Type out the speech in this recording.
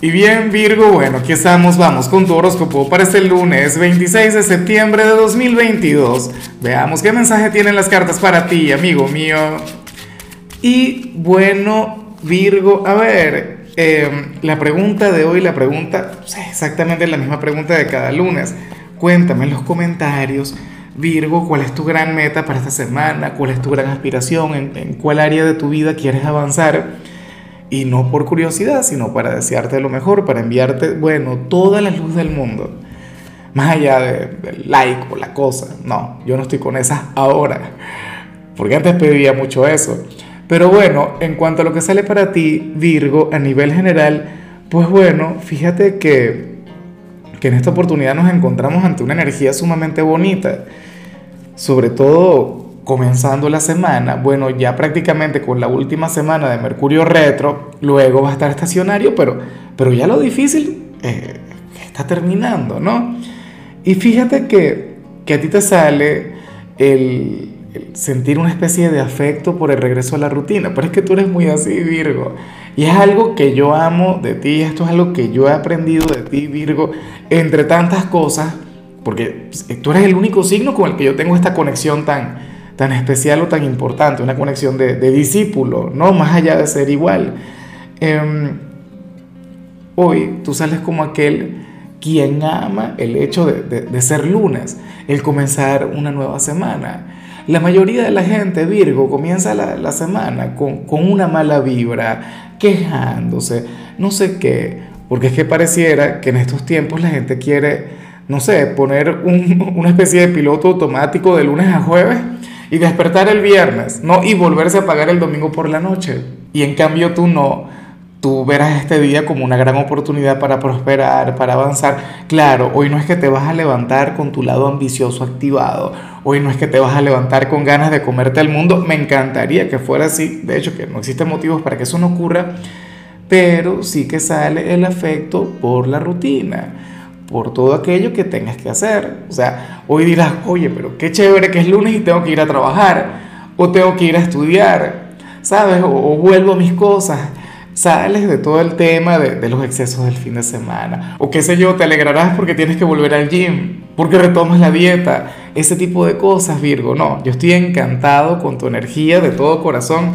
Y bien, Virgo, bueno, aquí estamos, vamos con tu horóscopo para este lunes 26 de septiembre de 2022. Veamos qué mensaje tienen las cartas para ti, amigo mío. Y bueno, Virgo, a ver, em, la pregunta de hoy, la pregunta, exactamente la misma pregunta de cada lunes. Cuéntame en los comentarios, Virgo, cuál es tu gran meta para esta semana, cuál es tu gran aspiración, en cuál área de tu vida quieres avanzar y no por curiosidad, sino para desearte lo mejor, para enviarte, bueno, toda la luz del mundo. Más allá del like o la cosa. No, yo no estoy con esas ahora. Porque antes pedía mucho eso. Pero bueno, en cuanto a lo que sale para ti, Virgo, a nivel general, pues bueno, fíjate que, que en esta oportunidad nos encontramos ante una energía sumamente bonita. Sobre todo comenzando la semana, bueno, ya prácticamente con la última semana de Mercurio retro, luego va a estar estacionario, pero, pero ya lo difícil eh, está terminando, ¿no? Y fíjate que, que a ti te sale el, el, sentir una especie de afecto por el regreso a la rutina, pero es que tú eres muy así, Virgo. Y es algo que yo amo de ti, esto es algo que yo he aprendido de ti, Virgo, entre tantas cosas, porque tú eres el único signo con el que yo tengo esta conexión tan tan especial o tan importante, una conexión de, discípulo, ¿no? Más allá de ser igual. Eh, hoy tú sales como aquel quien ama el hecho de, ser lunes, el comenzar una nueva semana. La mayoría de la gente, Virgo, comienza la, semana con, una mala vibra, quejándose, no sé qué, porque es que pareciera que en estos tiempos la gente quiere, no sé, poner un, una especie de piloto automático de lunes a jueves y despertar el viernes, ¿no? Y volverse a pagar el domingo por la noche. Y en cambio tú no, tú verás este día como una gran oportunidad para prosperar, para avanzar. Claro, hoy no es que te vas a levantar con tu lado ambicioso activado, hoy no es que te vas a levantar con ganas de comerte el mundo, me encantaría que fuera así, de hecho que no existen motivos para que eso no ocurra, pero sí que sale el afecto por la rutina por todo aquello que tengas que hacer. O sea, hoy dirás, oye, pero qué chévere que es lunes y tengo que ir a trabajar, o tengo que ir a estudiar, ¿sabes? O, vuelvo a mis cosas. Sales de todo el tema de, de, los excesos del fin de semana. O qué sé yo, te alegrarás porque tienes que volver al gym, porque retomas la dieta, ese tipo de cosas, Virgo. No, yo estoy encantado con tu energía de todo corazón